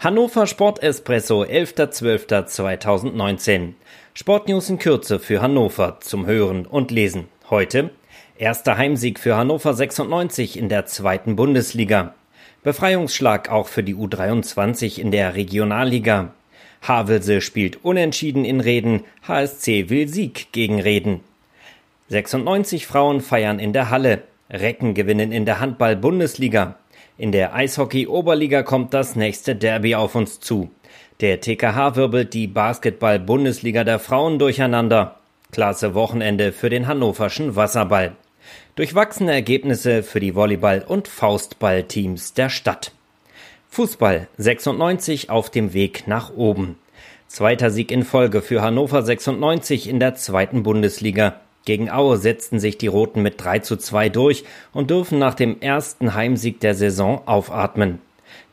Hannover Sport Espresso 11.12.2019. Sportnews in Kürze für Hannover zum Hören und Lesen. Heute erster Heimsieg für Hannover 96 in der zweiten Bundesliga. Befreiungsschlag auch für die U23 in der Regionalliga. Havelse spielt unentschieden in Reden, HSC will Sieg gegen Reden. 96 Frauen feiern in der Halle, Recken gewinnen in der Handball-Bundesliga. In der Eishockey-Oberliga kommt das nächste Derby auf uns zu. Der TKH wirbelt die Basketball-Bundesliga der Frauen durcheinander. Klasse Wochenende für den hannoverschen Wasserball. Durchwachsene Ergebnisse für die Volleyball- und Faustball-Teams der Stadt. Fußball 96 auf dem Weg nach oben. Zweiter Sieg in Folge für Hannover 96 in der zweiten Bundesliga. Gegen Aue setzten sich die Roten mit 3 zu 2 durch und dürfen nach dem ersten Heimsieg der Saison aufatmen.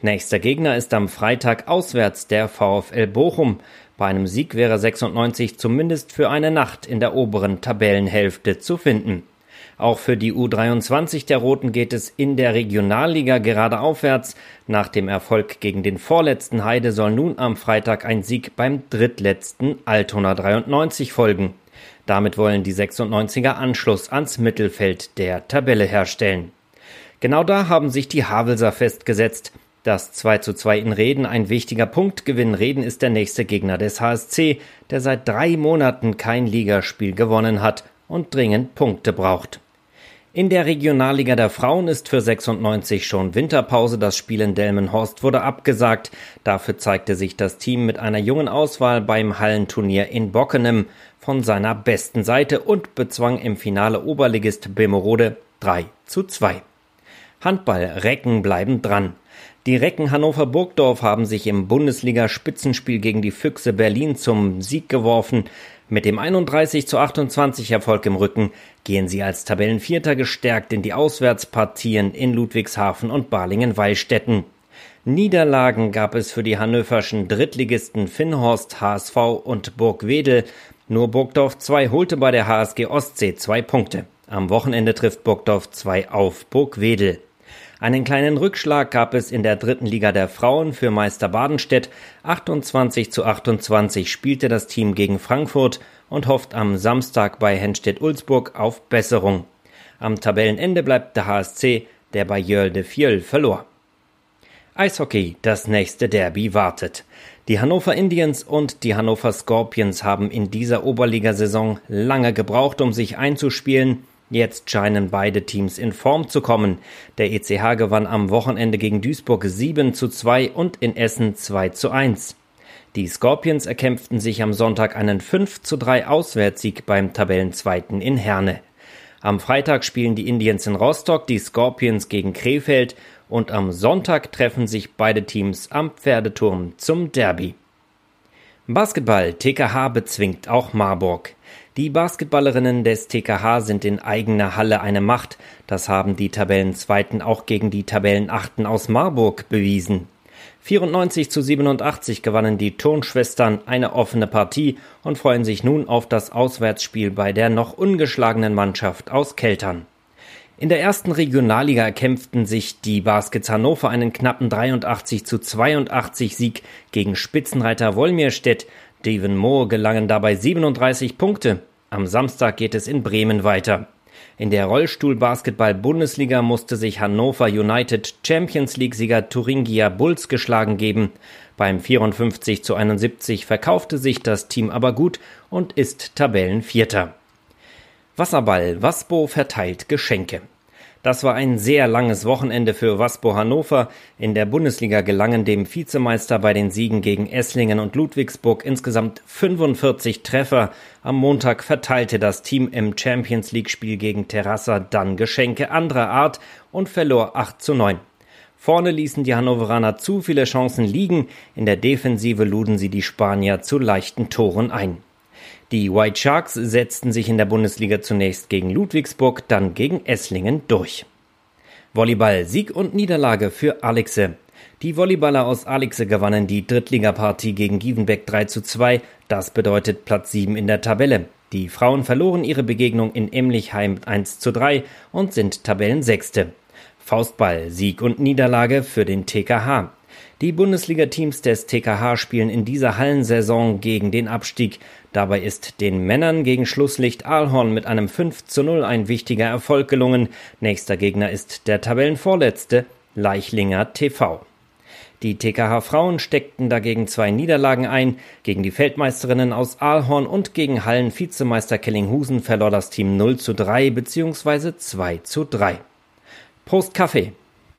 Nächster Gegner ist am Freitag auswärts der VfL Bochum. Bei einem Sieg wäre 96 zumindest für eine Nacht in der oberen Tabellenhälfte zu finden. Auch für die U23 der Roten geht es in der Regionalliga gerade aufwärts. Nach dem Erfolg gegen den vorletzten Heide soll nun am Freitag ein Sieg beim drittletzten Altona 93 folgen. Damit wollen die 96er Anschluss ans Mittelfeld der Tabelle herstellen. Genau da haben sich die Havelser festgesetzt. Das 2 zu 2 in Reden ein wichtiger Punktgewinn. Reden ist der nächste Gegner des HSC, der seit drei Monaten kein Ligaspiel gewonnen hat und dringend Punkte braucht. In der Regionalliga der Frauen ist für 96 schon Winterpause. Das Spiel in Delmenhorst wurde abgesagt. Dafür zeigte sich das Team mit einer jungen Auswahl beim Hallenturnier in Bockenem von seiner besten Seite und bezwang im Finale Oberligist Bemerode 3 zu 2. Handball Recken bleiben dran. Die Recken Hannover Burgdorf haben sich im Bundesliga-Spitzenspiel gegen die Füchse Berlin zum Sieg geworfen. Mit dem 31 zu 28 Erfolg im Rücken gehen sie als Tabellenvierter gestärkt in die Auswärtspartien in Ludwigshafen und Balingen-Weilstätten. Niederlagen gab es für die hannoverschen Drittligisten Finnhorst, HSV und Burgwedel. Nur Burgdorf 2 holte bei der HSG Ostsee zwei Punkte. Am Wochenende trifft Burgdorf 2 auf Burgwedel. Einen kleinen Rückschlag gab es in der dritten Liga der Frauen für Meister Badenstedt. 28 zu 28 spielte das Team gegen Frankfurt und hofft am Samstag bei Henstedt-Ulzburg auf Besserung. Am Tabellenende bleibt der HSC, der bei Jöl de Fiel verlor. Eishockey, das nächste Derby wartet. Die Hannover Indians und die Hannover Scorpions haben in dieser Oberligasaison lange gebraucht, um sich einzuspielen. Jetzt scheinen beide Teams in Form zu kommen. Der ECH gewann am Wochenende gegen Duisburg 7 zu 2 und in Essen 2 zu 1. Die Scorpions erkämpften sich am Sonntag einen 5 zu 3 Auswärtssieg beim Tabellenzweiten in Herne. Am Freitag spielen die Indians in Rostock, die Scorpions gegen Krefeld und am Sonntag treffen sich beide Teams am Pferdeturm zum Derby. Basketball TKH bezwingt auch Marburg. Die Basketballerinnen des TKH sind in eigener Halle eine Macht. Das haben die Tabellenzweiten auch gegen die Tabellenachten aus Marburg bewiesen. 94 zu 87 gewannen die Turnschwestern eine offene Partie und freuen sich nun auf das Auswärtsspiel bei der noch ungeschlagenen Mannschaft aus Keltern. In der ersten Regionalliga erkämpften sich die Baskets Hannover einen knappen 83 zu 82 Sieg gegen Spitzenreiter Wolmirstedt. Steven Moore gelangen dabei 37 Punkte. Am Samstag geht es in Bremen weiter. In der Rollstuhl-Basketball-Bundesliga musste sich Hannover United Champions League-Sieger Thuringia Bulls geschlagen geben. Beim 54 zu 71 verkaufte sich das Team aber gut und ist Tabellenvierter. Wasserball Waspo verteilt Geschenke. Das war ein sehr langes Wochenende für Waspo Hannover. In der Bundesliga gelangen dem Vizemeister bei den Siegen gegen Esslingen und Ludwigsburg insgesamt 45 Treffer. Am Montag verteilte das Team im Champions League Spiel gegen Terrassa dann Geschenke anderer Art und verlor 8 zu 9. Vorne ließen die Hannoveraner zu viele Chancen liegen, in der Defensive luden sie die Spanier zu leichten Toren ein. Die White Sharks setzten sich in der Bundesliga zunächst gegen Ludwigsburg, dann gegen Esslingen durch. Volleyball Sieg und Niederlage für Alexe. Die Volleyballer aus Alexe gewannen die Drittligapartie gegen Gievenbeck 3 zu 2. Das bedeutet Platz 7 in der Tabelle. Die Frauen verloren ihre Begegnung in Emlichheim 1 zu 3 und sind Tabellensechste. Faustball Sieg und Niederlage für den TKH. Die Bundesliga-Teams des TKH spielen in dieser Hallensaison gegen den Abstieg. Dabei ist den Männern gegen Schlusslicht Aalhorn mit einem 5 zu 0 ein wichtiger Erfolg gelungen. Nächster Gegner ist der Tabellenvorletzte Leichlinger TV. Die TKH Frauen steckten dagegen zwei Niederlagen ein. Gegen die Feldmeisterinnen aus Aalhorn und gegen Hallen-Vizemeister Kellinghusen verlor das Team 0 zu 3 bzw. 2 zu 3. Prost Kaffee!